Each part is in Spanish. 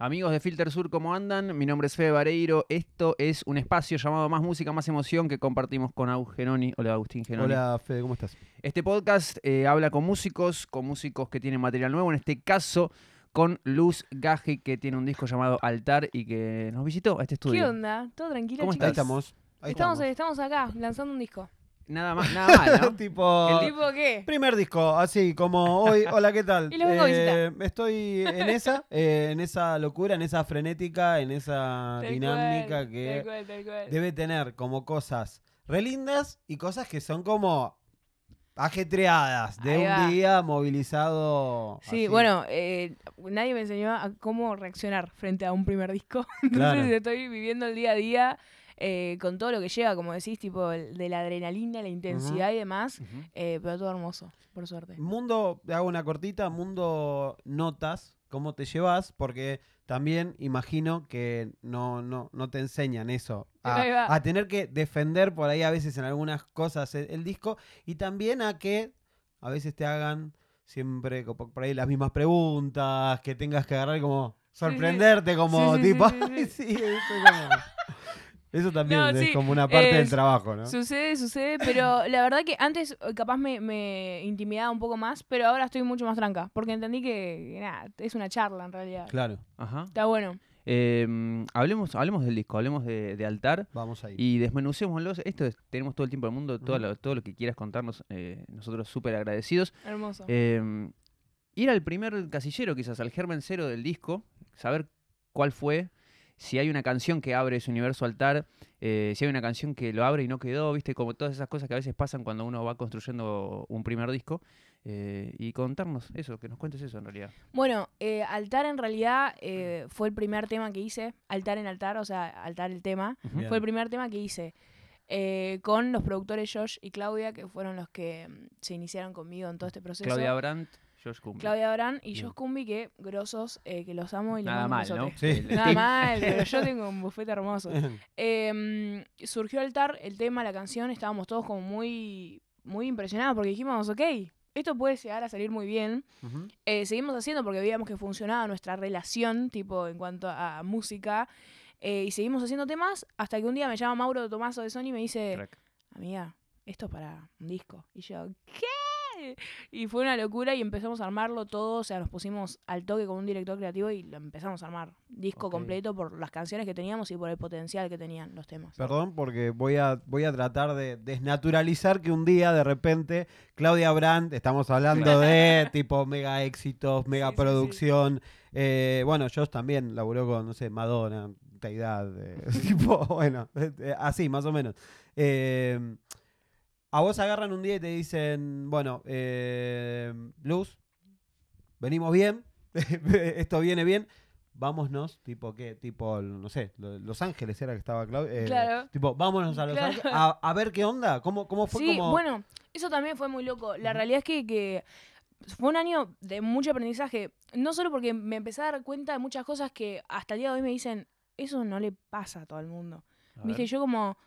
Amigos de Filter Sur, ¿cómo andan? Mi nombre es Fede Vareiro. Esto es un espacio llamado Más Música, Más Emoción que compartimos con Agus Genoni. Hola, Agustín Genoni. Hola, Fede, ¿cómo estás? Este podcast eh, habla con músicos, con músicos que tienen material nuevo. En este caso, con Luz Gaji, que tiene un disco llamado Altar y que nos visitó a este estudio. ¿Qué onda? ¿Todo tranquilo, ¿Cómo chicos? Ahí estamos. Ahí estamos, estamos. estamos acá, lanzando un disco. Nada más, nada mal, ¿no? tipo, El ¿Tipo qué? primer disco, así como hoy. Hola, ¿qué tal? Y los vengo a Eh, estoy en esa, eh, en esa locura, en esa frenética, en esa Tal dinámica cual, que Tal cual, tal cual. debe tener como cosas re lindas y cosas que son como ajetreadas de Ahí un va. día movilizado. Sí, así. bueno, eh, nadie me enseñó a cómo reaccionar frente a un primer disco. Entonces Claro. estoy viviendo el día a día eh, con todo lo que lleva, como decís, tipo el- de la adrenalina, la intensidad y demás. Eh, pero todo hermoso, por suerte. Mundo, hago una cortita, mundo notas, cómo te llevas, porque también imagino que no, no, no te enseñan eso. A, a tener que defender por ahí a veces en algunas cosas el, el disco y también a que a veces te hagan siempre por ahí las mismas preguntas, que tengas que agarrar como sorprenderte como Sí, sí, tipo, sí, sí, "Ay, sí. sí, eso, como- eso también No, es sí, como una parte del trabajo, ¿no? Sucede, sucede, pero la verdad que antes eh, capaz me, me intimidaba un poco más, pero ahora estoy mucho más tranca, porque entendí que, que nada, es una charla en realidad. Claro, Ajá. Está bueno. Eh, hablemos, hablemos del disco, hablemos de, de Altar. vamos ahí. Y desmenucémoslo. Esto es- tenemos todo el tiempo del mundo, todo, lo, todo lo que quieras contarnos, eh, nosotros súper agradecidos. Hermoso. Eh, ir al primer casillero, quizás, al germen cero del disco, saber cuál fue, si hay una canción que abre ese universo altar, eh, si hay una canción que lo abre y no quedó, viste, como todas esas cosas que a veces pasan cuando uno va construyendo un primer disco. eh, y contarnos eso, que nos cuentes eso en realidad. Bueno, eh, Altar en realidad eh, fue el primer tema que hice. Altar en Altar, o sea, Altar el tema. Fue el primer tema que hice. eh, con los productores Josh y Claudia, que fueron los que mm, se iniciaron conmigo en todo este proceso. Claudia Brandt, Josh Cumbia. Claudia Abraham y. Josh Cumbi, que grosos, eh, que los amo y les Nada mal, ¿no? Sí. Nada mal, pero yo tengo un bufete hermoso. Eh, surgió Altar, el tema, la canción, estábamos todos como muy, muy impresionados porque dijimos, ok, esto puede llegar a salir muy bien. Eh, seguimos haciendo porque veíamos que funcionaba nuestra relación, tipo, en cuanto a música. eh, y seguimos haciendo temas hasta que un día me llama Mauro Tomaso de Sony y me dice, Crack. amiga, esto es para un disco. Y yo, ¿qué? Y fue una locura y empezamos a armarlo todo, o sea, nos pusimos al toque con un director creativo y lo empezamos a armar. Disco completo por las canciones que teníamos y por el potencial que tenían los temas. Perdón, porque voy a, voy a tratar de desnaturalizar que un día de repente Claudia Brandt, estamos hablando de tipo mega éxitos, mega Sí, sí, sí. producción. eh, bueno, Josh también laburó con, no sé, Madonna, Taidad, eh, tipo, bueno, eh, así más o menos. Eh, a vos agarran un día y te dicen, bueno, eh, Luz, venimos bien, esto viene bien. Vámonos, tipo, ¿qué? Tipo, no sé, Lo- Los Ángeles era que estaba Claudia. Claro. Tipo, vámonos a Los Claro. Ángeles a, a ver qué onda. ¿Cómo, cómo fue sí, como.? bueno, eso también fue muy loco. La realidad es que, que fue un año de mucho aprendizaje. No solo porque me empecé a dar cuenta de muchas cosas que hasta el día de hoy me dicen, eso no le pasa a todo el mundo. Y yo como,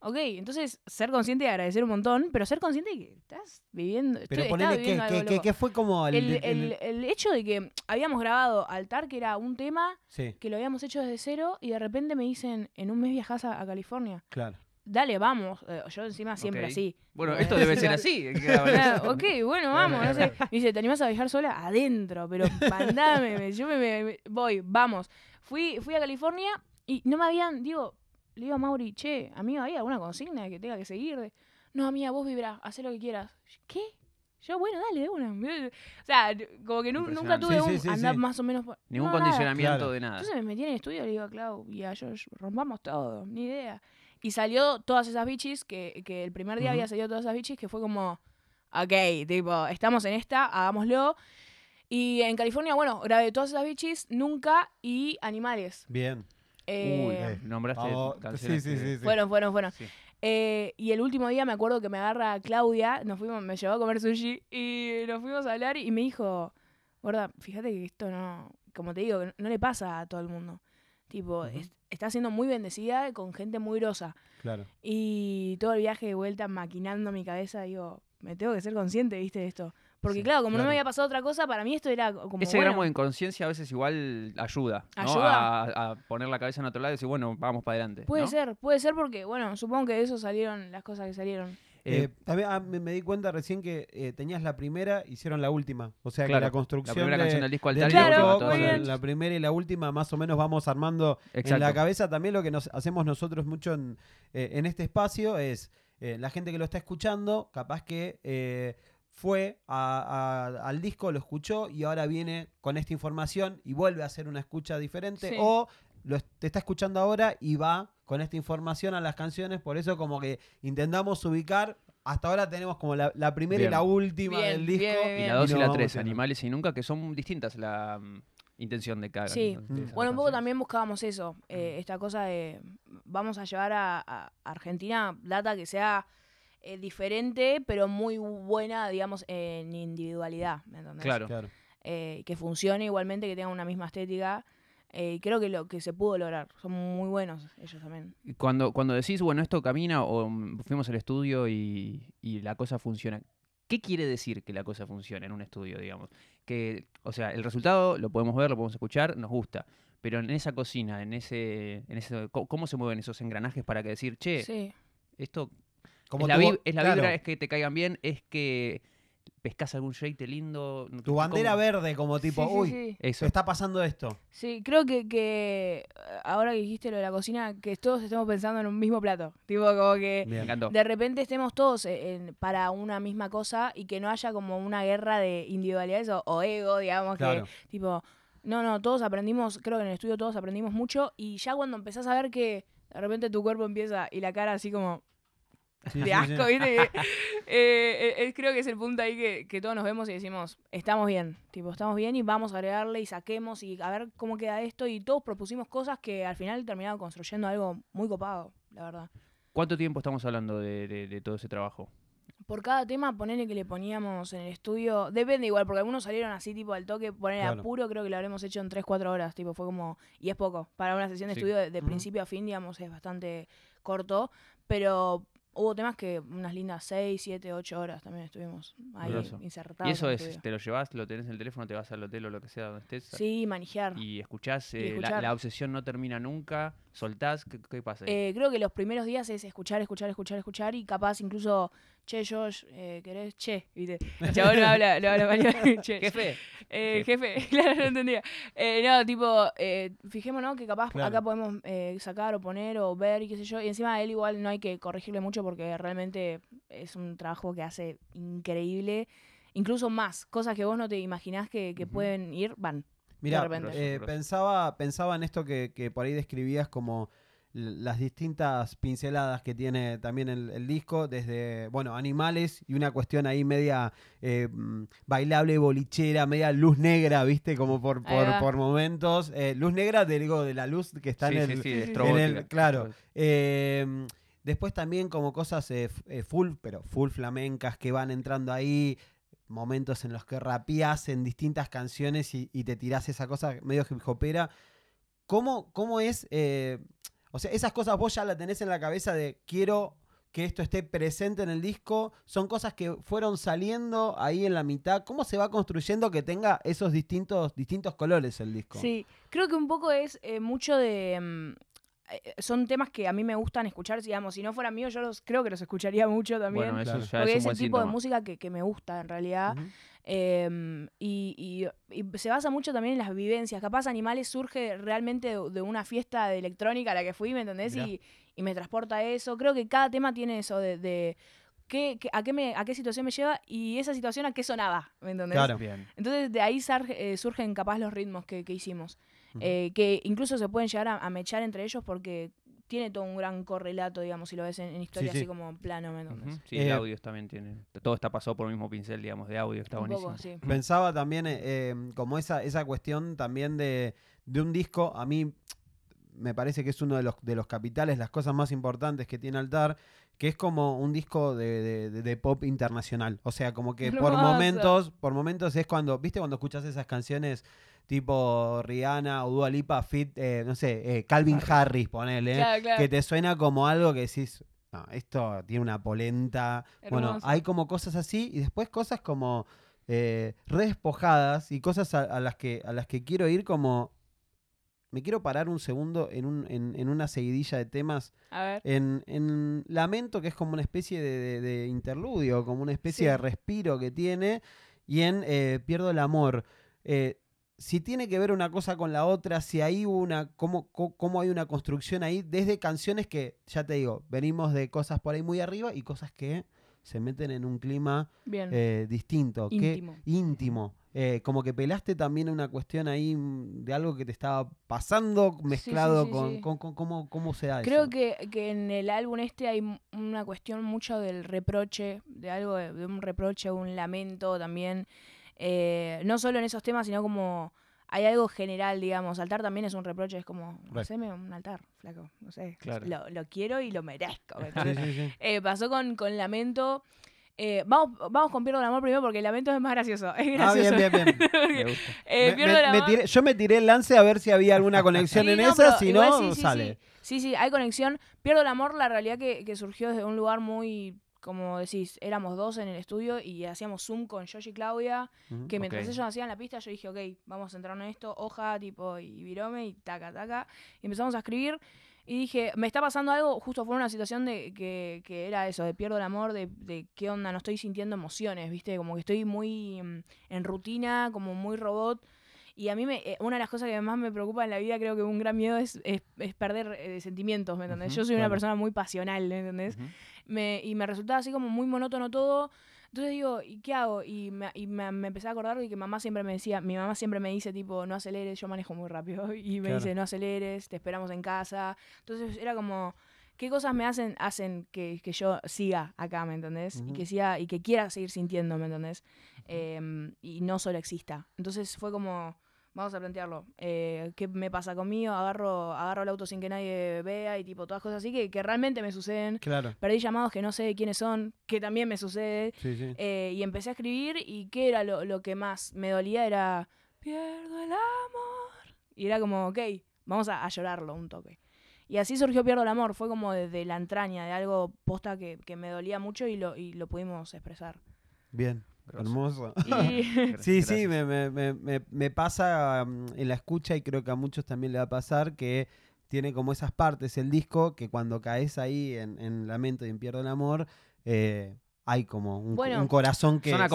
ok, entonces ser consciente y agradecer un montón, pero ser consciente de que estás viviendo, Pero estoy- ponele, estaba ¿qué, viviendo qué, algo qué- loco. qué fue como el. el, el- el- el hecho de que habíamos grabado Altar, que era un tema Sí, que lo habíamos hecho desde cero, y de repente me dicen, en un mes viajás a, a California. claro. Dale, vamos. Eh, Yo encima siempre así. Bueno, Eh, esto debe ser así. que ok, bueno, vamos. No sé. Me dice, ¿te animás a viajar sola? Adentro, pero mandame. me- yo me, me- me- voy, vamos. Fui, fui a California y no me habían, digo, le digo a Mauri, che, amigo, ¿hay alguna consigna que tenga que seguir? De, no, amiga, vos vibrá, haz lo que quieras. ¿Qué? Yo, bueno, dale, de una. O sea, como que nu- nunca tuve Sí, un sí, sí, andar sí. más o menos. por- Ningún no, nada. condicionamiento Claro. de nada. Entonces me metí en el estudio y le digo a Clau y a Josh, rompamos todo, ni idea. Y salió todas esas bichis, que, que el primer día había salido todas esas bichis, que fue como, ok, tipo, estamos en esta, hagámoslo. Y en California, bueno, grabé todas esas bichis, Nunca y Animales. Bien. Eh, Uy, eh. nombraste canciones sí, sí, que- sí, fueron, fueron. Sí. Eh, y el último día me acuerdo que me agarra Claudia, nos fuimos, me llevó a comer sushi y nos fuimos a hablar y me dijo, gorda, fíjate que esto no, como te digo, no le pasa a todo el mundo. Tipo, es- está siendo muy bendecida con gente muy grosa. Claro. Y todo el viaje de vuelta maquinando mi cabeza, digo, me tengo que ser consciente, viste, de esto. Porque Sí, claro, como no me había pasado otra cosa, para mí esto era como Ese bueno, gramo de inconsciencia a veces igual ayuda, ¿no? Ayuda. A, a poner la cabeza en otro lado y decir, bueno, vamos para adelante. Puede ¿no? ser, puede ser porque, bueno, supongo que de eso salieron las cosas que salieron. Eh, Eh, también ah, me, me di cuenta recién que eh, tenías la primera, hicieron la última. O sea Claro, que la la construcción primera de- canción del disco del Altar y Claro, la última, la primera y la última más o menos vamos armando en la cabeza. También lo que nos hacemos nosotros mucho en, eh, en este espacio es eh, la gente que lo está escuchando, capaz que eh, fue a- a- al disco, lo escuchó y ahora viene con esta información y vuelve a hacer una escucha diferente. Sí. O lo te está escuchando ahora y va con esta información a las canciones. Por eso como que intentamos ubicar. Hasta ahora tenemos como la, la primera y la última Bien, del disco. bien, Y la 2 y, la vamos 3, yendo. Animales y Nunca, que son distintas la mm, intención de cada Sí. de Mm. Bueno, un poco canciones. también buscábamos eso, eh, esta cosa de vamos a llevar a, a Argentina data que sea eh, diferente, pero muy buena, digamos, en individualidad, ¿me entendés? Claro. Claro. Eh, que funcione igualmente, que tenga una misma estética. eh, y creo que lo que se pudo lograr. Son muy buenos ellos también. Cuando, cuando decís, bueno, esto camina o mm, fuimos al estudio y, y la cosa funciona, ¿qué quiere decir que la cosa funcione en un estudio, digamos? Que, o sea, el resultado lo podemos ver, lo podemos escuchar, nos gusta. Pero en esa cocina, en ese, en ese ¿cómo se mueven esos engranajes para que decir, che, Sí. esto Como es la, vib- es la claro, vibra, es que te caigan bien, es que pescas algún shade lindo. Tu bandera verde como tipo, Sí, sí, uy, sí. Eso. está pasando esto. Sí, creo que, que eh, ahora que dijiste lo de la cocina, que todos estemos pensando en un mismo plato. Tipo, como que Me encantó. de repente estemos todos en- para una misma cosa y que no haya como una guerra de individualidades o, o ego, digamos, Claro. que tipo, no, no, todos aprendimos, creo que en el estudio todos aprendimos mucho y ya cuando empezás a ver que de repente tu cuerpo empieza y la cara así como de asco, sí. ¿viste? Que, eh, eh, creo que es el punto ahí que, que todos nos vemos y decimos, estamos bien, tipo, estamos bien y vamos a agregarle y saquemos y a ver cómo queda esto y todos propusimos cosas que al final terminaron construyendo algo muy copado, la verdad. ¿Cuánto tiempo estamos hablando de, de- de todo ese trabajo? Por cada tema, ponele que le poníamos en el estudio, depende igual, porque algunos salieron así, tipo, al toque, poner Claro. a puro, creo que lo habremos hecho en 3-4 horas, tipo, fue como, y es poco, para una sesión de Sí. estudio de, principio a fin, digamos, es bastante corto, pero hubo temas que unas lindas 6, 7, 8 horas también estuvimos ahí insertados. y eso es, te lo llevas, lo tenés en el teléfono, te vas al hotel o lo que sea donde estés. Sí, manejar. Y escuchás, Y eh, la-. La, obsesión no termina nunca, soltás, ¿qué, qué pasa? ahí? Eh, creo que los primeros días es escuchar, escuchar, escuchar, escuchar y capaz incluso, che, Josh, eh, ¿querés? Che, ¿viste? El chabón no habla, no habla español. che. Jefe, Eh, jefe, claro, no entendía. Eh, no, tipo, eh, fijémonos que capaz Claro. acá podemos eh, sacar o poner o ver y qué sé yo. Y encima a él igual no hay que corregirle mucho porque realmente es un trabajo que hace increíble. Incluso más, cosas que vos no te imaginás que, que Ujú. pueden ir, van. Mira, repente. eh, pensaba, pensaba en esto que, que por ahí describías como las distintas pinceladas que tiene también el, el disco, desde, bueno, animales y una cuestión ahí media eh, mm, bailable, bolichera, media luz negra, ¿viste? Como por, por, momentos. Eh, luz negra, de, digo, de la luz que está sí, en sí, el... sí, en el- claro. Eh, después también como cosas eh, full, pero full flamencas que van entrando ahí, momentos en los que rapeás en distintas canciones y, y te tirás esa cosa medio hip hopera. ¿Cómo, cómo es? O sea, esas cosas vos ya la tenés en la cabeza de quiero que esto esté presente en el disco. Son cosas que fueron saliendo ahí en la mitad. ¿Cómo se va construyendo que tenga esos distintos, distintos colores el disco? Sí, creo que un poco es eh, mucho de... mm, eh, son temas que a mí me gustan escuchar, digamos, si no fueran míos yo los creo que los escucharía mucho también. Bueno, eso Claro. ya porque es un buen tipo de música que, que me gusta en realidad. Em, y, y- y se basa mucho también en las vivencias. Capaz Animales surge realmente de, de una fiesta de electrónica a la que fui, ¿me entendés? Y, y me transporta a eso. Creo que cada tema tiene eso de, de qué, qué- a, qué me, a qué situación me lleva y esa situación a qué sonaba, ¿me entendés? Claro. Bien. Entonces de ahí sarge- eh, surgen capaz los ritmos que, que hicimos. Eh, que incluso se pueden llegar a, a mechar entre ellos porque tiene todo un gran correlato, digamos, si lo ves en, en historia sí. así como plano, ¿me. Sí, Eh, el audio también tiene. Todo está pasado por el mismo pincel, digamos, de audio, está buenísimo. poco, sí. Pensaba también eh, eh, como esa, esa cuestión también de, de un disco, a mí me parece que es uno de los, de los capitales, las cosas más importantes que tiene Altar, que es como un disco de, de- de- de pop internacional. O sea, como que por momentos, por momentos es cuando, ¿viste? Cuando escuchas esas canciones tipo Rihanna o Dua Lipa, Fit, eh, no sé, eh, Calvin Harris, ponele, Claro, claro. que te suena como algo que decís, no, esto tiene una polenta. Bueno, hay como cosas así y después cosas como eh, re despojadas y cosas a, a las que, a las que quiero ir como... Me quiero parar un segundo en, un, en, en una seguidilla de temas. A ver. En, en Lamento, que es como una especie de, de- de interludio, como una especie Sí. de respiro que tiene. Y en eh, Pierdo el Amor. Eh, si tiene que ver una cosa con la otra, si hay una, cómo hay una construcción ahí, desde canciones que, ya te digo, venimos de cosas por ahí muy arriba y cosas que se meten en un clima eh, distinto, que- Íntimo. íntimo. Eh, como que pelaste también una cuestión ahí mm, de algo que te estaba pasando mezclado sí, con, sí. con- con cómo, cómo se da Creo eso. que, que en el álbum este hay una cuestión mucho del reproche, de algo, de, de un reproche, un lamento también. Eh, no solo en esos temas, sino como hay algo general, digamos. Altar también es un reproche, es como, Re. haceme un altar, flaco, no sé. Claro. Lo, lo quiero y lo merezco. ¿me Sí, entendés? sí, sí. Eh, pasó con, con Lamento. Eh, vamos, vamos con Pierdo el Amor primero porque Lamento es más gracioso. Es Ah, gracioso. bien, bien, bien. Me gusta. Eh, Me- Pierdo me- el me Amor- tiré- yo me tiré el lance a ver si había alguna conexión en no, esa, si no, sale. Sí. sí, sí, hay conexión. Pierdo el amor, la realidad que, que surgió desde un lugar muy, como decís, éramos dos en el estudio y hacíamos Zoom con Josh y Claudia, Ujú. que mientras Ok. ellos hacían la pista, yo dije, ok, vamos a centrarnos en esto, hoja, tipo, y virome, y taca, taca. Y empezamos a escribir. Y dije, me está pasando algo, justo fue una situación de que, que era eso, de pierdo el amor, de, de qué onda, no estoy sintiendo emociones, ¿viste? Como que estoy muy mm, en rutina, como muy robot. Y a mí, me, eh, una de las cosas que más me preocupa en la vida, creo que un gran miedo es, es, es perder eh, sentimientos, ¿me entendés? Ujú, Yo soy una claro. persona muy pasional, ¿me entendés? Ujú. Me, y me resultaba así como muy monótono todo. Entonces digo, ¿y qué hago? Y me, y me, me empecé a acordar de que mamá siempre me decía, mi mamá siempre me dice tipo, no aceleres, yo manejo muy rápido. Y me Claro. dice, no aceleres, te esperamos en casa. Entonces era como, ¿qué cosas me hacen, hacen que, que yo siga acá, ¿me entendés? Y que siga, y que quiera seguir sintiendo, ¿me entendés? Em, y no solo exista. Entonces fue como, vamos a plantearlo. eh, ¿Qué me pasa conmigo? Agarro, agarro el auto sin que nadie vea y tipo todas cosas así que, que realmente me suceden. Claro. Perdí llamados que no sé quiénes son, que también me sucede. Sí, sí. eh, y empecé a escribir y qué era lo, lo que más me dolía era, pierdo el amor. Y era como, ok, vamos a, a llorarlo un toque. Y así surgió Pierdo el Amor, fue como desde la entraña, de algo posta que, que me dolía mucho y lo, y lo pudimos expresar. Bien. Grosso. Hermoso. Y Sí, Gracias. sí, me, me- me- me- pasa mm, en la escucha y creo que a muchos también le va a pasar que tiene como esas partes el disco que cuando caes ahí en, en Lamento y en Pierdo el Amor, eh, hay como un, Bueno, un corazón que son un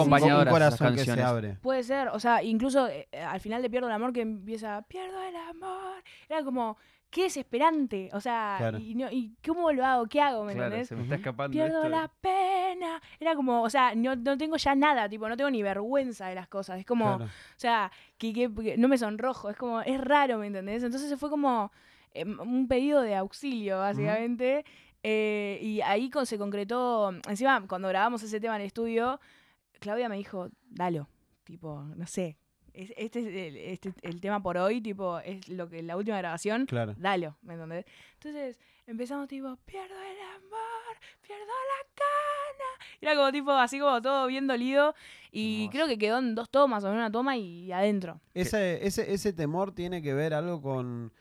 corazón que se canciones. abre. puede ser, o sea, incluso eh, al final de Pierdo el Amor que empieza, pierdo el amor, era como, qué desesperante, o sea, Claro. y, no- y cómo lo hago, qué hago, ¿me Claro, entendés? se me está escapando Pierdo esto. la pena. Era como, o sea, no, no tengo ya nada, tipo, no tengo ni vergüenza de las cosas. Es como, Claro. o sea, que, que- que no me sonrojo, es como, es raro, ¿me entendés? Entonces fue como eh, un pedido de auxilio, básicamente. eh, y ahí con- se concretó, encima, cuando grabamos ese tema en el estudio, Claudia me dijo, dalo, tipo, no sé. Es- Este es el, este es el tema por hoy, tipo, es lo que la última grabación Claro. dalo, ¿me entendés? Entonces empezamos tipo, pierdo el amor, pierdo la cana. Era como tipo, así como todo bien dolido. Y Hermoso. creo que quedó en dos tomas o en una toma y adentro. Ese, ese, ese temor tiene que ver algo con,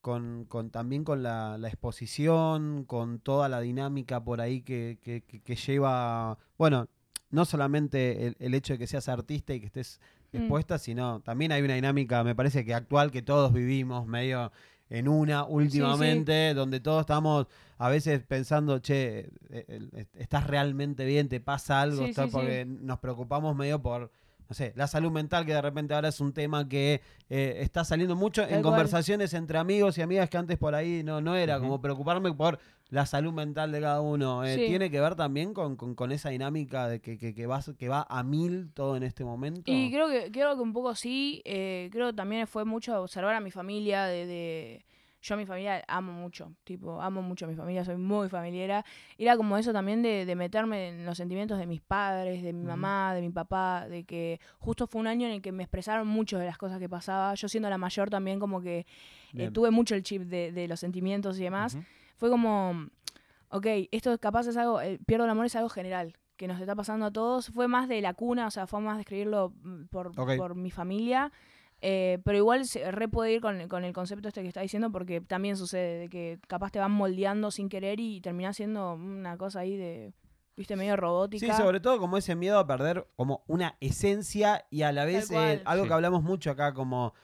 con, con- también con la, la exposición, con toda la dinámica por ahí que, que- que- que lleva, bueno, no solamente el, el hecho de que seas artista y que estés Mm. expuesta, sino también hay una dinámica, me parece que actual, que todos vivimos medio en una últimamente, donde todos estamos a veces pensando, che, eh, estás realmente bien, te pasa algo, sí. porque nos preocupamos medio por, no sé, la salud mental, que de repente ahora es un tema que eh, está saliendo mucho en cual. conversaciones entre amigos y amigas que antes por ahí no, no era, como preocuparme por la salud mental de cada uno. Eh, Sí. ¿Tiene que ver también con, con- con esa dinámica de que, que, que vas- que va a mil todo en este momento? Y creo que, creo que un poco sí. eh, creo que también fue mucho observar a mi familia. De, de- Yo a mi familia amo mucho. Tipo, amo mucho a mi familia. Soy muy familiera. Y era como eso también de, de meterme en los sentimientos de mis padres, de mi mamá, de mi papá. De que justo fue un año en el que me expresaron mucho de las cosas que pasaba. Yo siendo la mayor también como que eh, tuve mucho el chip de, de los sentimientos y demás. Fue como, ok, esto capaz es algo, el pierdo el amor es algo general, que nos está pasando a todos. Fue más de la cuna, o sea, fue más de escribirlo mm, por, por mi familia. Eh, pero igual se re puede ir con, con el concepto este que está diciendo porque también sucede de que capaz te van moldeando sin querer y termina siendo una cosa ahí de viste, medio robótica. Sí, sobre todo como ese miedo a perder como una esencia y a la vez eh, algo Sí. que hablamos mucho acá, como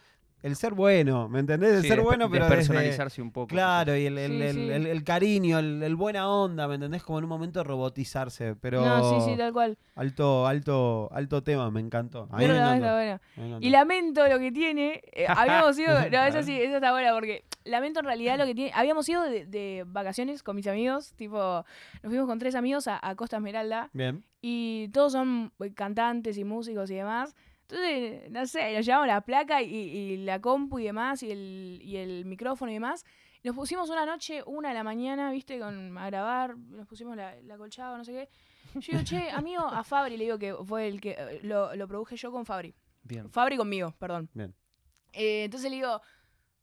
el ser bueno, ¿me entendés? El Sí, ser bueno, pero despersonalizarse un poco. Claro, y el, el- Sí, el- sí. el- el cariño, el, el buena onda, ¿me entendés? Como en un momento robotizarse, pero No, sí, sí, tal cual. alto, alto, alto tema, me encantó. A mí Pero me la- encantó, está bueno. me encantó. Y lamento lo que tiene. eh, habíamos ido. No, ver. sí, esa está buena porque lamento en realidad lo que tiene. Habíamos ido de, de vacaciones con mis amigos. Tipo, nos fuimos con tres amigos a, a Costa Esmeralda. Bien. Y todos son eh, cantantes y músicos y demás. Entonces, no sé, nos llevamos la placa y, y la compu y demás, y el, y el micrófono y demás. Nos pusimos una noche, una de la mañana, viste, con, a grabar, nos pusimos la, la colchada, no sé qué. Yo digo, che, amigo, a Fabri le digo que fue el que eh, lo, lo produje yo con Fabri. Bien. Fabri conmigo, perdón. Bien. Eh, entonces le digo,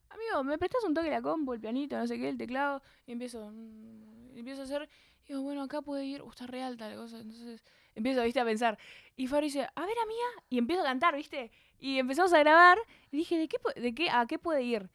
amigo, ¿me prestas un toque la compu, el pianito, no sé qué, el teclado? Y empiezo, mm, empiezo a hacer, y digo, bueno, acá puede ir, uh, está re alta la cosa. Entonces empiezo, viste, a pensar. Y Fabri dice, a ver, amiga, y empiezo a cantar, viste. Y empezamos a grabar, y dije, ¿de qué, de qué, a qué puede ir?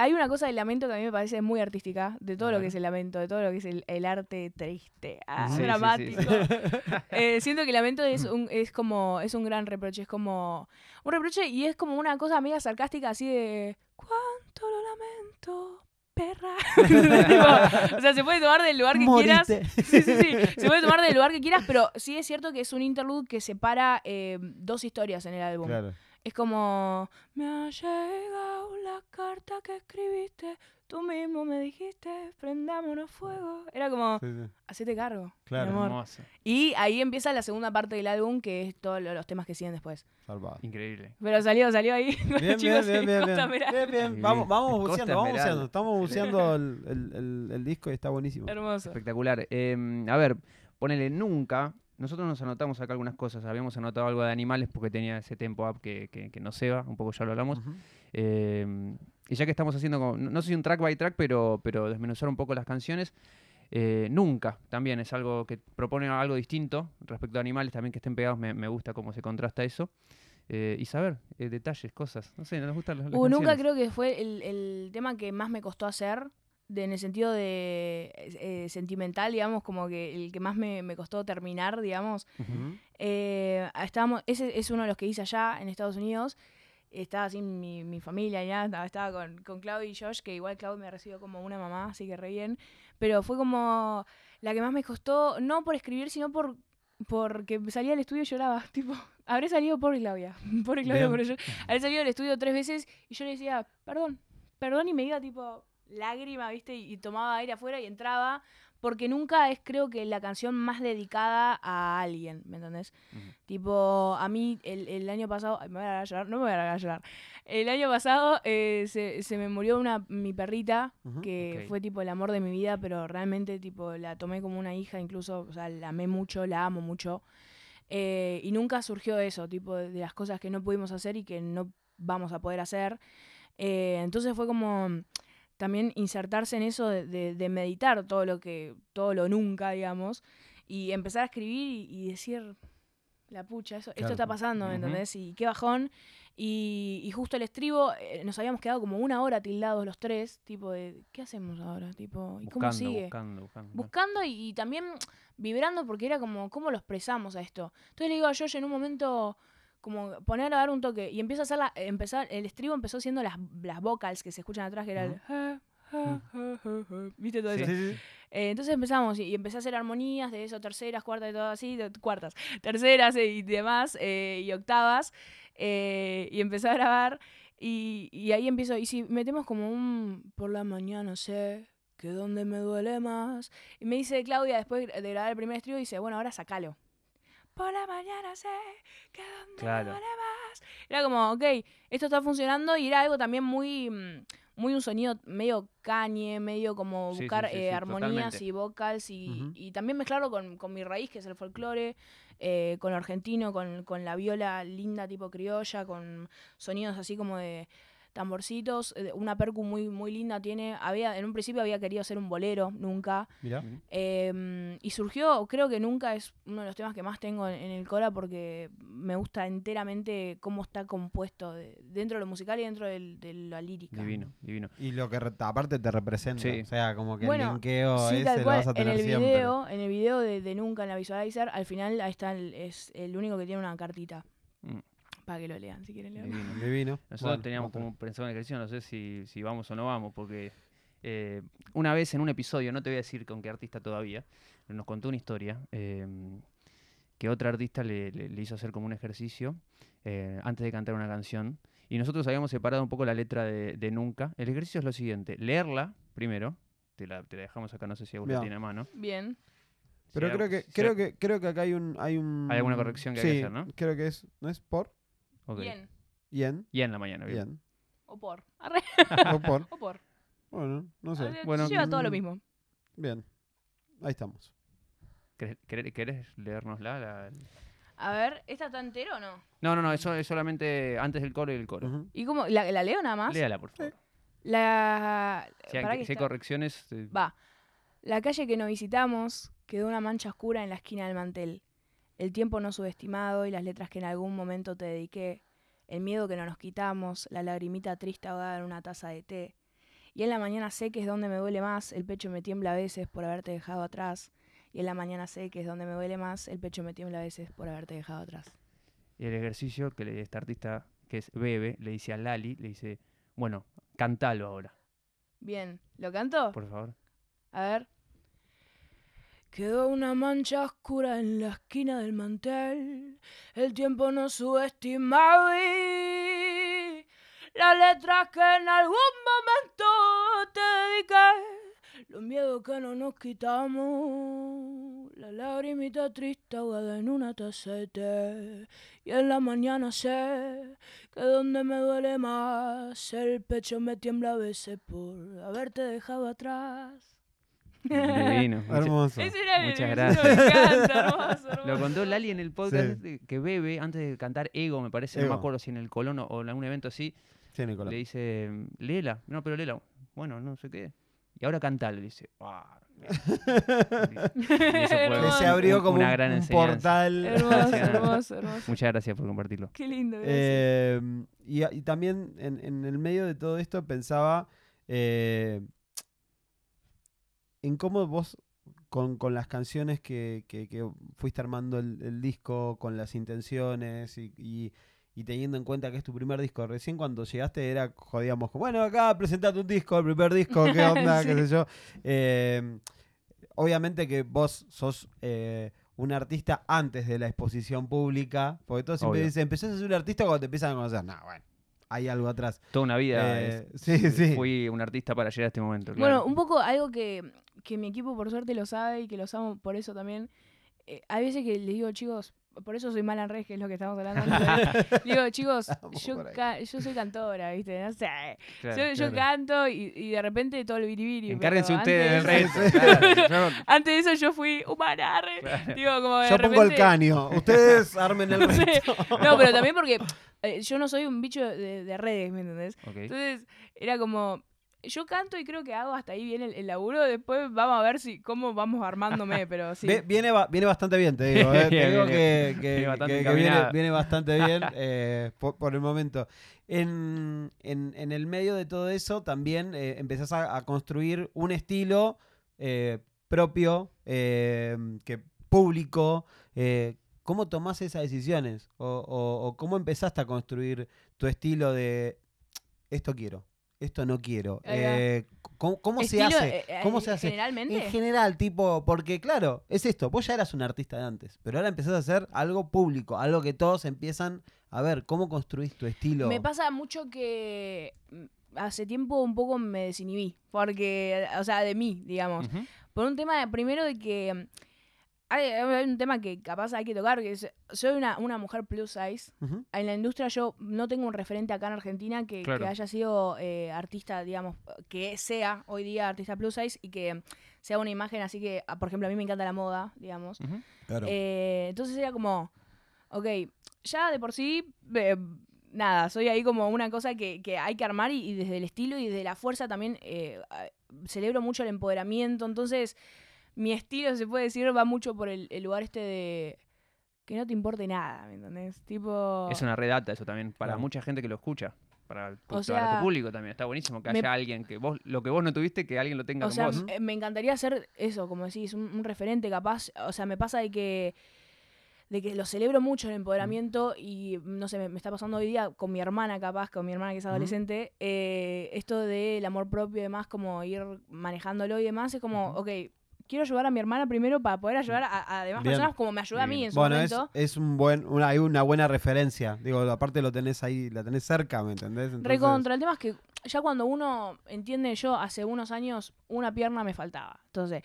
Hay una cosa del lamento que a mí me parece muy artística, de todo lo que es el lamento, de todo lo que es el, el arte triste, ah, Sí, sí, sí, dramático. sí. Eh, siento que el lamento es un, es como, es un gran reproche, es como un reproche y es como una cosa media sarcástica así de ¿Cuánto lo lamento, perra? Tipo, o sea, se puede tomar del lugar que quieras. Sí, sí, sí. Se puede tomar del lugar que quieras, pero sí es cierto que es un interlude que separa eh, dos historias en el álbum. Claro. Es como, me ha llegado la carta que escribiste, tú mismo me dijiste, prendámonos fuego. Era como, Sí, sí. hacete cargo, Claro. mi amor. Hermoso. Y ahí empieza la segunda parte del álbum, que es todos lo- los temas que siguen después. Salvado. Increíble. Pero salió, salió ahí. Bien, bien, bien, bien, bien. Bien. Vamos, vamos buceando, vamos buceando. Estamos buceando el, el- el- el disco y está buenísimo. Hermoso. Espectacular. Eh, a ver, ponele nunca. Nosotros nos anotamos acá algunas cosas. Habíamos anotado algo de animales porque tenía ese tempo up que, que, que nos ceba. Un poco ya lo hablamos. Eh, y ya que estamos haciendo, como- no no sé si un track by track, pero, pero desmenuzar un poco las canciones. eh, nunca también es algo que propone algo distinto respecto a animales también que estén pegados. Me, me gusta cómo se contrasta eso. Eh, y saber eh, detalles, cosas. No sé, no nos gustan las, las Uh, nunca creo que fue el, el tema que más me costó hacer, de- en el sentido de eh, sentimental, digamos, como que el que más me, me costó terminar, digamos. Ujú. Eh, estábamos, ese es uno de los que hice allá en Estados Unidos. Estaba así mi, mi familia ya, estaba, estaba con, con Claudio y Josh, que igual Claudio me recibió como una mamá, así que re bien. Pero fue como la que más me costó, no por escribir, sino por porque salía del estudio y lloraba. Tipo, habré salido por Claudia. Por Claudia, pero yo. Habré salido del estudio tres veces y yo le decía, perdón, perdón, y me iba tipo lágrima, ¿viste? Y, y tomaba aire afuera y entraba. Porque nunca es, creo que, la canción más dedicada a alguien, ¿me entendés? Tipo, a mí el, el año pasado, me voy a a llorar, no me voy a a llorar. El año pasado eh, se, se me murió una mi perrita, que fue tipo el amor de mi vida, pero realmente tipo la tomé como una hija, incluso, o sea, la amé mucho, la amo mucho. Eh, y nunca surgió eso, tipo de, de las cosas que no pudimos hacer y que no vamos a poder hacer. Eh, entonces fue como también insertarse en eso de, de- de meditar todo lo que, todo lo nunca, digamos, y empezar a escribir y, y decir, la pucha, eso, esto está pasando, ¿me Ujú. entendés? Y qué bajón. Y, y justo el estribo, eh, nos habíamos quedado como una hora tildados los tres, tipo de, ¿qué hacemos ahora? Tipo, ¿y cómo Buscando, sigue? buscando, buscando. buscando y, y también vibrando porque era como, ¿cómo lo expresamos a esto? Entonces le digo a Josh en un momento, como poner a dar un toque y empieza a hacer la, empezar, el estribo empezó siendo las, las vocals que se escuchan atrás, que era el... "Ja, ja, ja, ja, ja", ¿Viste todo Sí. eso? Sí, sí. Eh, entonces empezamos y, y empecé a hacer armonías de eso, terceras, cuartas y todo así, de- cuartas, terceras eh, y demás, eh, y octavas, eh, y empecé a grabar y, y ahí empiezo, y si metemos como un por la mañana sé que donde me duele más, y me dice Claudia después de grabar el primer estribo, dice, bueno, ahora sacalo. Por la mañana sé que donde Claro. duele más. Era como, ok, esto está funcionando y era algo también muy, mm, muy un sonido medio cañe, medio como Sí, sí, buscar sí, eh, armonías totalmente. y vocals y también mezclarlo con, con mi raíz, que es el folclore, eh, con lo argentino, con, con la viola linda tipo criolla, con sonidos así como de tamborcitos, eh, una percu muy, muy linda tiene. Había, en un principio había querido hacer un bolero, nunca. Mirá. Eh, y surgió, creo que nunca es uno de los temas que más tengo en, en el Cora porque me gusta enteramente cómo está compuesto de- dentro de lo musical y dentro del- de la lírica. Divino, divino. Y lo que re- aparte te representa. Sí. O sea, como que Bueno, el linkeo Sí, ese tal lo vas a En tener el siempre. video, en el video de, de Nunca en la Visualizer, al final ahí está el, es el único que tiene una cartita. Mm, Para que lo lean, si quieren leerlo. divino. Divino. Nosotros Bueno, teníamos como pensado en el ejercicio, no sé si, si vamos o no vamos, porque eh, una vez en un episodio, no te voy a decir con qué artista todavía, nos contó una historia eh, que otra artista le, le- le hizo hacer como un ejercicio eh, antes de cantar una canción. Y nosotros habíamos separado un poco la letra de, de Nunca. El ejercicio es lo siguiente, leerla primero, te la, te la dejamos acá, no sé si Agus la Bien. tiene a mano. Bien. Pero Si creo hay- que, si creo que, creo que acá hay un, hay un. Hay alguna corrección que hay que hacer, ¿no? Creo que es. ¿No es por? Ok. Bien. Bien. Y en la mañana, bien. Bien. O por. Arre. o por. O por. Bueno, no sé. Arre, Bueno, Lleva todo lo mm, mismo. Bien. Ahí estamos. ¿Querés, querés- leérnosla? La- A ver, ¿esta está entera o no? No, no, no, eso es solamente antes del coro y el coro. ¿Y cómo? ¿La, la leo nada más? Léala, por favor. La. Si hay, si que hay correcciones, eh, Va. La calle que no visitamos quedó una mancha oscura en la esquina del mantel. El tiempo no subestimado y las letras que en algún momento te dediqué. El miedo que no nos quitamos, la lagrimita triste ahogada en una taza de té. Y en la mañana sé que es donde me duele más, el pecho me tiembla a veces por haberte dejado atrás. Y en la mañana sé que es donde me duele más, el pecho me tiembla a veces por haberte dejado atrás. y el ejercicio que le, este artista, que es Bebe, le dice a Lali, le dice, bueno, cantalo ahora, Bien, ¿lo canto? por favor. A ver. Quedó una mancha oscura en la esquina del mantel. El tiempo no subestimaba y las letras que en algún momento te dediqué. Los miedos que no nos quitamos. La lagrimita triste ahogada en una té. Y en la mañana sé que donde me duele más, el pecho me tiembla a veces por haberte dejado atrás. Divino. mucha- Hermoso. Ese era el- Muchas gracias. Me encanta, hermoso, hermoso. Lo contó Lali en el podcast Sí. que Bebe, antes de cantar Ego, me parece, no me acuerdo si en el Colón o- en algún evento así, Sí, le dice, léela. No, pero léela. Bueno, no sé qué. Y ahora cantalo, le dice. "Ah, bien". Y eso fue Que Hermoso. se abrió un- como una un, gran un enseñanza. portal. Hermoso, hermoso, hermoso. Muchas gracias por compartirlo. Qué lindo, gracias. Eh, y, y también en, en el medio de todo esto pensaba eh, en cómo vos, con, con las canciones que, que- que fuiste armando el, el disco, con las intenciones y, y- y teniendo en cuenta que es tu primer disco, recién cuando llegaste era, jodíamos, bueno, acá presentate un disco, el primer disco, qué onda, qué sé yo. Eh, obviamente que vos sos eh, un artista antes de la exposición pública, porque todos siempre Obvio. dicen, empezás a ser un artista cuando te empiezan a conocer. No, bueno, hay algo atrás. Toda una vida. Eh, es- sí, sí. Fui un artista para llegar a este momento. Bueno, un poco algo que, que mi equipo por suerte lo sabe y que los amo por eso también. Eh, hay veces que les digo, chicos, por eso soy mala en redes, que es lo que estamos hablando. antes. digo, chicos, yo, yo soy cantora, ¿viste? No sé. Claro. yo yo claro. canto y, y de repente todo el biribiri. Encárguense pero ustedes del claro. Yo- Antes de eso yo fui humana. re. Claro. Digo, como de Yo pongo el caño, ustedes armen el resto. No, pero también porque eh, yo no soy un bicho de, de redes, ¿me entendés? Entonces, era como. Yo canto y creo que hago hasta ahí bien el, el laburo. Después vamos a ver si cómo vamos armándome, pero sí. Viene, viene bastante bien, te digo. eh, te Viene, digo que, que- Viene bastante que- que viene, bastante bien eh, por, por el momento. En, en- en el medio de todo eso también eh, empezás a, a construir un estilo eh, propio, eh, que público. eh, ¿Cómo tomás esas decisiones? O, o- o cómo empezaste a construir tu estilo de esto quiero, esto no quiero? Eh, ¿Cómo, cómo se hace? eh, eh, ¿Cómo se hace? Generalmente. En general, tipo, porque claro, es esto, vos ya eras un artista de antes, pero ahora empezás a hacer algo público, algo que todos empiezan a ver, ¿cómo construís tu estilo? Me pasa mucho que mm, hace tiempo un poco me desinhibí. Porque, o sea, de mí, digamos. Por un tema, primero de que. Hay, hay un tema que capaz hay que tocar, que es, soy una, una mujer plus size. En la industria yo no tengo un referente acá en Argentina que, Claro. que haya sido eh, artista, digamos, que sea hoy día artista plus size y que sea una imagen así que, ah, por ejemplo, a mí me encanta la moda, digamos. Claro. Eh, entonces era como, ok, ya de por sí eh, nada, soy ahí como una cosa que, que hay que armar y, y desde el estilo y desde la fuerza también eh, celebro mucho el empoderamiento. Entonces, mi estilo, se puede decir, va mucho por el, el lugar este de que no te importe nada, ¿me entendés? Tipo... Es una redata eso también, para mucha gente que lo escucha. Para, el O sea, tu público también. Está buenísimo que me- haya alguien que vos, lo que vos no tuviste, que alguien lo tenga O con sea, vos. me encantaría ser eso, como decís, un, un referente capaz. O sea, me pasa de que de que lo celebro mucho el empoderamiento y no sé, me, me está pasando hoy día con mi hermana capaz, con mi hermana que es adolescente, eh, esto del amor propio y demás, como ir manejándolo y demás, es como, ok, quiero ayudar a mi hermana primero para poder ayudar a, a demás Bien. personas como me ayuda a mí en su Bueno, es, momento. es un buen, una, hay una buena referencia. Digo, aparte lo tenés ahí, la tenés cerca, ¿me entendés? Entonces- Recontra, el tema es que ya cuando uno entiende, yo hace unos años una pierna me faltaba. Entonces,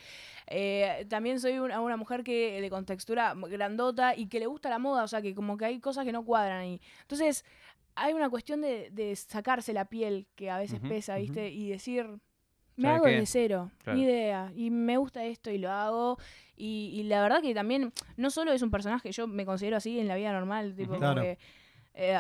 eh, también soy una, una mujer que de contextura grandota y que le gusta la moda, o sea, que como que hay cosas que no cuadran ahí. Entonces, hay una cuestión de, de sacarse la piel que a veces pesa. ¿viste? Y decir, me ¿Sabe hago qué? desde cero, Claro. ni idea. Y me gusta esto y lo hago. Y, y la verdad que también, no solo es un personaje, yo me considero así en la vida normal, tipo, Claro. eh,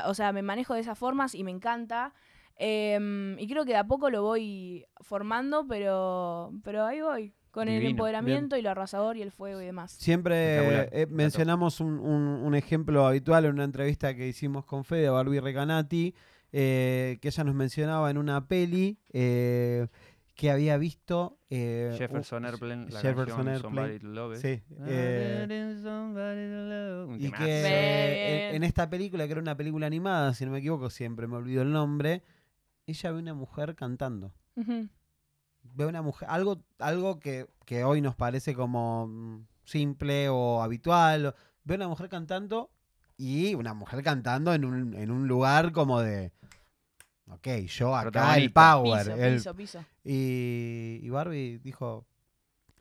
o sea, me manejo de esas formas y me encanta. Em, y creo que de a poco lo voy formando, pero, pero ahí voy. Con el empoderamiento y lo arrasador y el fuego y demás. Siempre eh, mencionamos un, un- un ejemplo habitual en una entrevista que hicimos con Fede, Barbie Recanati, eh, que ella nos mencionaba en una peli eh, que había visto. eh, Jefferson Airplane, la Jefferson canción Airplane. Somebody to Love It. Sí. eh, Somebody to love. Y que en, en esta película, que era una película animada, si no me equivoco, siempre me olvido el nombre, ella ve una mujer cantando. Ve una mujer, algo, algo que, que hoy nos parece como mm, simple o habitual. o- Ve una mujer cantando y una mujer cantando en un, en un lugar como de. Ok, yo acá el power. Piso, el- piso, piso. y, y Barbie dijo,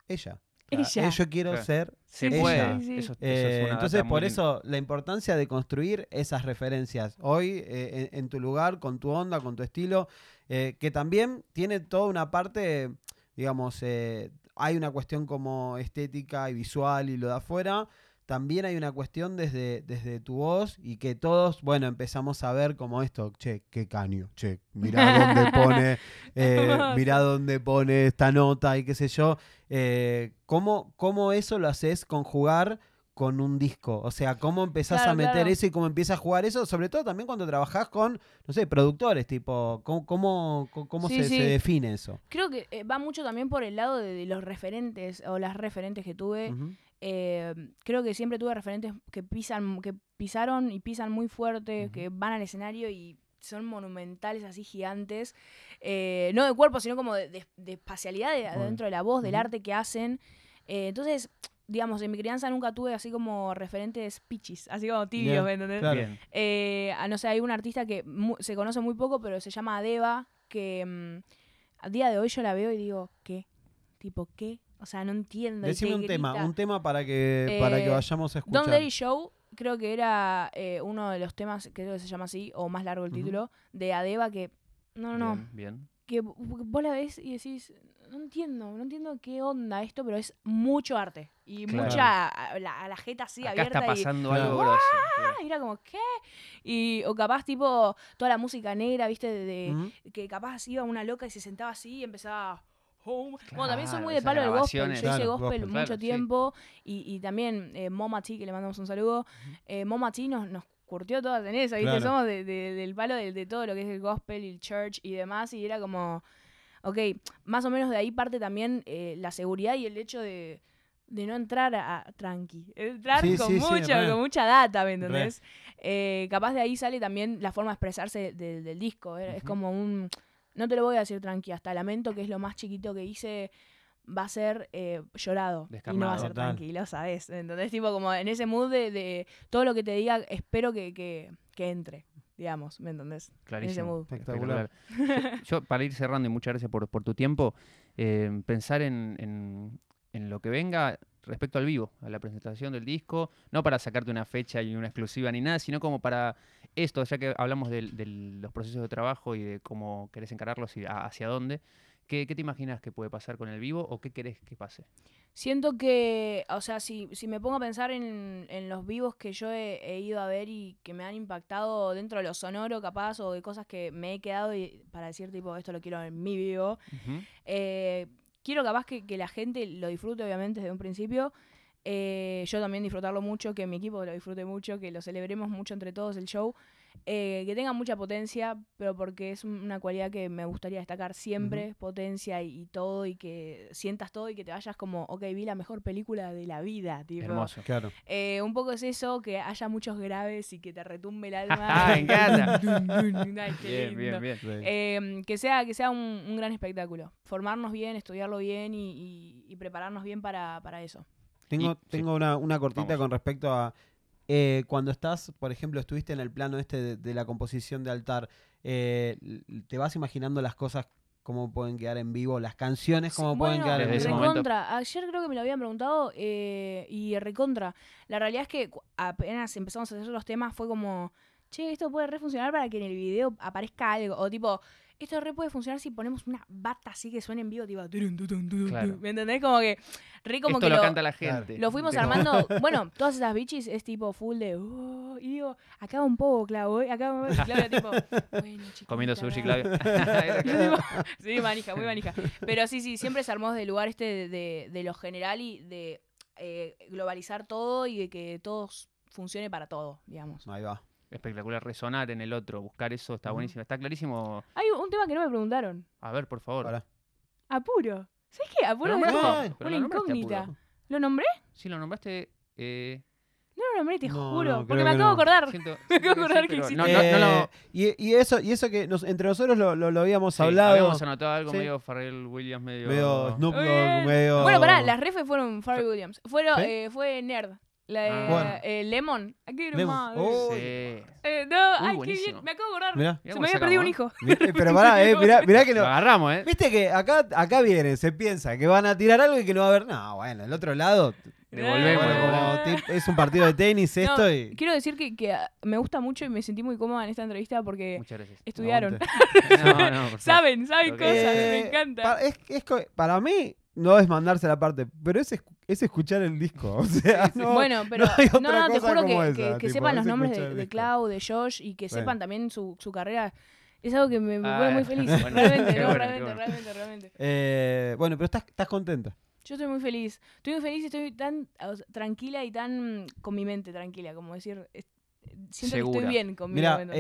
ella. Ella. Eh, Yo quiero Claro. ser Se ella. puede. Sí, sí. Eso, eso eh, entonces, por eso, la importancia de construir esas referencias. Hoy, eh, en, en tu lugar, con tu onda, con tu estilo, eh, que también tiene toda una parte, digamos, eh, hay una cuestión como estética y visual y lo de afuera. También hay una cuestión desde, desde tu voz y que todos, bueno, empezamos a ver como esto, che, qué caño, che, mirá dónde pone, eh, mirá dónde pone esta nota y qué sé yo. Eh, ¿cómo, ¿Cómo eso lo haces conjugar con un disco? O sea, ¿cómo empezás Claro, a meter claro. eso y cómo empiezas a jugar eso? Sobre todo también cuando trabajás con, no sé, productores, tipo, ¿cómo, cómo, cómo- cómo Sí, se, sí. se define eso? Creo que eh, va mucho también por el lado de, de los referentes o las referentes que tuve. Eh, creo que siempre tuve referentes que pisan, que pisaron y pisan muy fuerte, que van al escenario y son monumentales, así gigantes. Eh, no de cuerpo, sino como de, de- de espacialidad de- Bueno. dentro de la voz, del arte que hacen. Eh, entonces, digamos, en mi crianza nunca tuve así como referentes pichis, así como tibios, ¿me entendés? claro. Bien. Eh, no sé, hay un artista que mu- se conoce muy poco, pero se llama Adeba, que mm, a día de hoy yo la veo y digo, ¿qué? Tipo, ¿qué? O sea, no entiendo. y Decime un tema, un tema para que, para que Eh, vayamos a escuchar. Don't Let It Show, creo que era eh, uno de los temas, creo que se llama así, o más largo el título, de Adeba, que, no, no, no, Bien, bien. que vos la ves y decís, no entiendo, no entiendo qué onda esto, pero es mucho arte. Y Claro. mucha, a la, a la jeta así Acá abierta está y pasando Claro. algo grosso. claro. y era como, ¿qué? Y, o capaz, tipo, toda la música negra, ¿viste? De, que capaz iba una loca y se sentaba así y empezaba. Home. bueno, también soy muy de palo del gospel. Yo hice Claro, gospel gospel. mucho Claro, sí. tiempo. Y, y también eh, Moma T, que le mandamos un saludo. eh, Moma T nos, nos curtió todas en eso, ¿viste? Claro. Somos de- de- del palo de, de todo lo que es el gospel y el church y demás. Y era como. Ok, más o menos de ahí parte también eh, la seguridad y el hecho de, de no entrar a, a tranqui. Entrar Sí, con, sí, mucho, con mucha data, ¿me entendés? Eh, capaz de ahí sale también la forma de expresarse de- del disco. eh, Es como un. No te lo voy a decir tranqui, hasta Lamento, que es lo más chiquito que hice, va a ser eh, llorado. Y no va a Descarnado. ser Total. tranqui, lo sabes. Entonces, tipo, como en ese mood de, de todo lo que te diga, espero que, que, que entre, digamos, ¿me entendés? En ese Clarísimo. mood. Espectacular. Espectacular. Yo, yo, para ir cerrando, y muchas gracias por, por tu tiempo, eh, pensar en, en- en lo que venga respecto al vivo, a la presentación del disco, no para sacarte una fecha y una exclusiva ni nada, sino como para esto, ya que hablamos de los procesos de trabajo y de cómo querés encararlos y a- hacia dónde, ¿Qué, qué te imaginas que puede pasar con el vivo o qué querés que pase? Siento que, o sea, si, si me pongo a pensar en, en los vivos que yo he, he ido a ver y que me han impactado dentro de lo sonoro capaz o de cosas que me he quedado y, para decir tipo, esto lo quiero en mi vivo, eh, quiero capaz que, la gente lo disfrute obviamente desde un principio. Eh, yo también disfrutarlo mucho, que mi equipo lo disfrute mucho, que lo celebremos mucho entre todos el show. Eh, que tenga mucha potencia, pero porque es un- una cualidad que me gustaría destacar siempre, potencia y, y todo, y que sientas todo y que te vayas como, ok, vi la mejor película de la vida, tipo. Hermoso. Claro. Eh, un poco es eso, que haya muchos graves y que te retumbe el alma. Me encanta. Ay, Bien, lindo. bien, bien. Eh, que sea, que sea un, un gran espectáculo. Formarnos bien, estudiarlo bien y, y- y prepararnos bien para, para eso. Tengo, Y- sí. tengo una, una cortita Vamos. con respecto a eh, cuando estás, por ejemplo, estuviste en el plano este de, de la composición de altar, eh, ¿te vas imaginando las cosas cómo pueden quedar en vivo, las canciones cómo Sí, pueden bueno, quedar en vivo? momento. recontra. Ayer creo que me lo habían preguntado eh, y recontra. La realidad es que apenas empezamos a hacer los temas fue como, che, esto puede re funcionar para que en el video aparezca algo. O tipo, esto re puede funcionar si ponemos una bata así que suene en vivo, tipo, Claro. ¿me entendés? Como que, re como Esto que lo, lo, canta la gente. lo fuimos armando. Bueno, todas esas bichis es tipo full de, "Oh", y digo, acá va un poco, Clau, ¿eh? acá un poco. Y Claudia tipo, bueno, chiquita, Comiendo sushi, dale". Claudia. Yo tipo, sí, manija, muy manija. Pero sí, sí, siempre se armó desde el lugar este de, de- de lo general y de eh, globalizar todo y de que todo s- funcione para todo, digamos. Ahí va. Espectacular resonar en el otro, buscar eso está buenísimo. Está clarísimo. Hay un tema que no me preguntaron. A ver, por favor. Apuro. ¿Sabes qué? Apuro es pero una lo nombraste, incógnita. Apuro. ¿Lo nombré? Sí, lo nombraste. Eh, No lo nombré, te No, juro. no, porque creo me que acabo de no. acordar. siento, Me acabo de acordar sí, que pero existe. no, no, no lo- Eh, y, y eso, y eso que nos- entre nosotros lo, lo- lo habíamos sí, hablado. Habíamos anotado algo Sí. medio Pharrell Williams, medio. medio Snoop Dogg, Bien. medio. Bueno, pará, las refes fueron Pharrell Williams. Fueron, ¿Sí? eh, fue Nerd. La de Ah. Bueno. eh, Lemon. I Lemon. mad. Oh. Sí. Eh, no, ay, qué buenísimo. bien. Me acabo de acordar. Mirá. Mirá Se me había perdido un ¿eh? hijo. Eh, Pero pará, eh, mirá, mirá que Lo no. agarramos, ¿eh? Viste que acá, acá vienen, se piensa que van a tirar algo y que no va a haber. No, bueno, el otro lado. Devolvemos. Bueno, Eh. como tip- es un partido de tenis No, esto y. Quiero decir que, que, ah, me gusta mucho y me sentí muy cómoda en esta entrevista porque estudiaron. No, no, saben, saben cosas, Eh, me encanta. pa- es, es para mí no es mandarse la parte, pero es, escu- es escuchar el disco. O sea, no, bueno, pero no hay no, otra no, te cosa juro que, esa, que- que tipo, sepan los es nombres de, de. Clau, de Josh y que sepan también su, su carrera. Es algo que me, me Ah, pone muy feliz. bueno. realmente, no, bueno, realmente, bueno. realmente, realmente. Eh, bueno, pero estás, estás contenta. Yo estoy muy feliz. Estoy muy feliz y estoy tan o sea, tranquila y tan con mi mente tranquila, como decir, siento que Segura. estoy bien conmigo. Mira,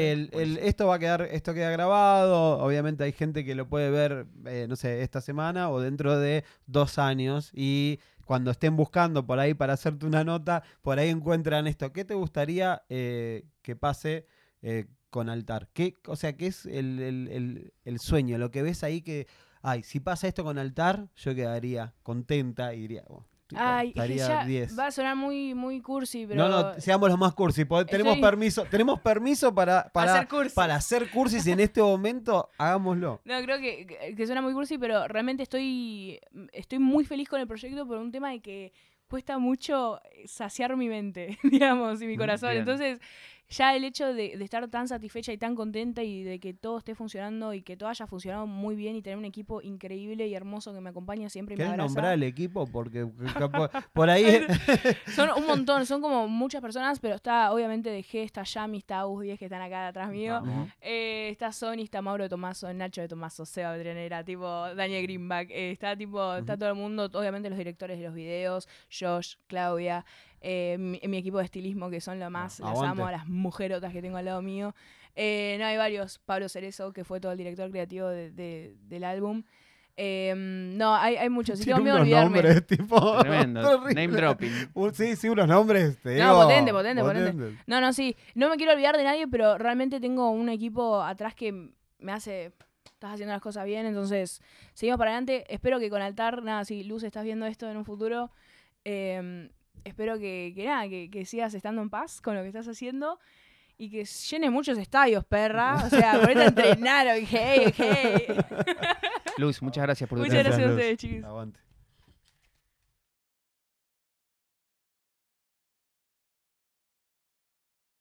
esto va a quedar, esto queda grabado. Obviamente hay gente que lo puede ver, eh, no sé, esta semana o dentro de dos años. Y cuando estén buscando por ahí para hacerte una nota, por ahí encuentran esto. ¿Qué te gustaría eh, que pase eh, con Altar? ¿Qué, o sea, ¿qué es el, el- el- el sueño? Lo que ves ahí que, ay, si pasa esto con Altar, yo quedaría contenta y diría, oh, Ay, ya 10. va a sonar muy, muy cursi, pero... No, no, seamos los más cursis. pod- Tenemos Estoy- permiso, tenemos permiso para, para, hacer cursi. para hacer cursis en este momento, hagámoslo. No, creo que, que- suena muy cursi, pero realmente estoy, estoy muy feliz con el proyecto por un tema de que cuesta mucho saciar mi mente, digamos, y mi Mm, corazón. bien. Entonces, ya el hecho de, de estar tan satisfecha y tan contenta y de que todo esté funcionando y que todo haya funcionado muy bien y tener un equipo increíble y hermoso que me acompaña siempre y me ¿Querés abraza. nombrar el equipo? Porque por ahí. Son un montón, son como muchas personas, pero está obviamente de G, está Yami, está Agus 10 que están acá atrás mío. Eh, está Sony, está Mauro Tomaso, Nacho de Tomaso, Seba Betrenera, tipo Daniel Greenback, eh, está tipo, está Ujú. todo el mundo, obviamente los directores de los videos, Josh, Claudia, eh, mi, mi equipo de estilismo que son lo más, las aguante. amo, a las mujerotas que tengo al lado mío. Eh, no, hay varios, Pablo Cerezo, que fue todo el director creativo de- de- del álbum. Eh, no, hay, hay muchos, si Tiene tengo miedo olvidarme. nombres, tipo. Tremendo. Name dropping. Uh, sí, sí, unos nombres. Te No, digo, potente, potente, potente. potentes. No, no, sí. No me quiero olvidar de nadie, pero realmente tengo un equipo atrás que me hace. Estás haciendo las cosas bien, entonces seguimos para adelante. Espero que con Altar, nada, si Luz estás viendo esto en un futuro, eh, espero que, que nada, que, que sigas estando en paz con lo que estás haciendo y que llenes muchos estadios, perra. O sea, ponete a entrenar, ok, ok. Luz, muchas gracias por tu Muchas gracias a ustedes, chicos. Aguante.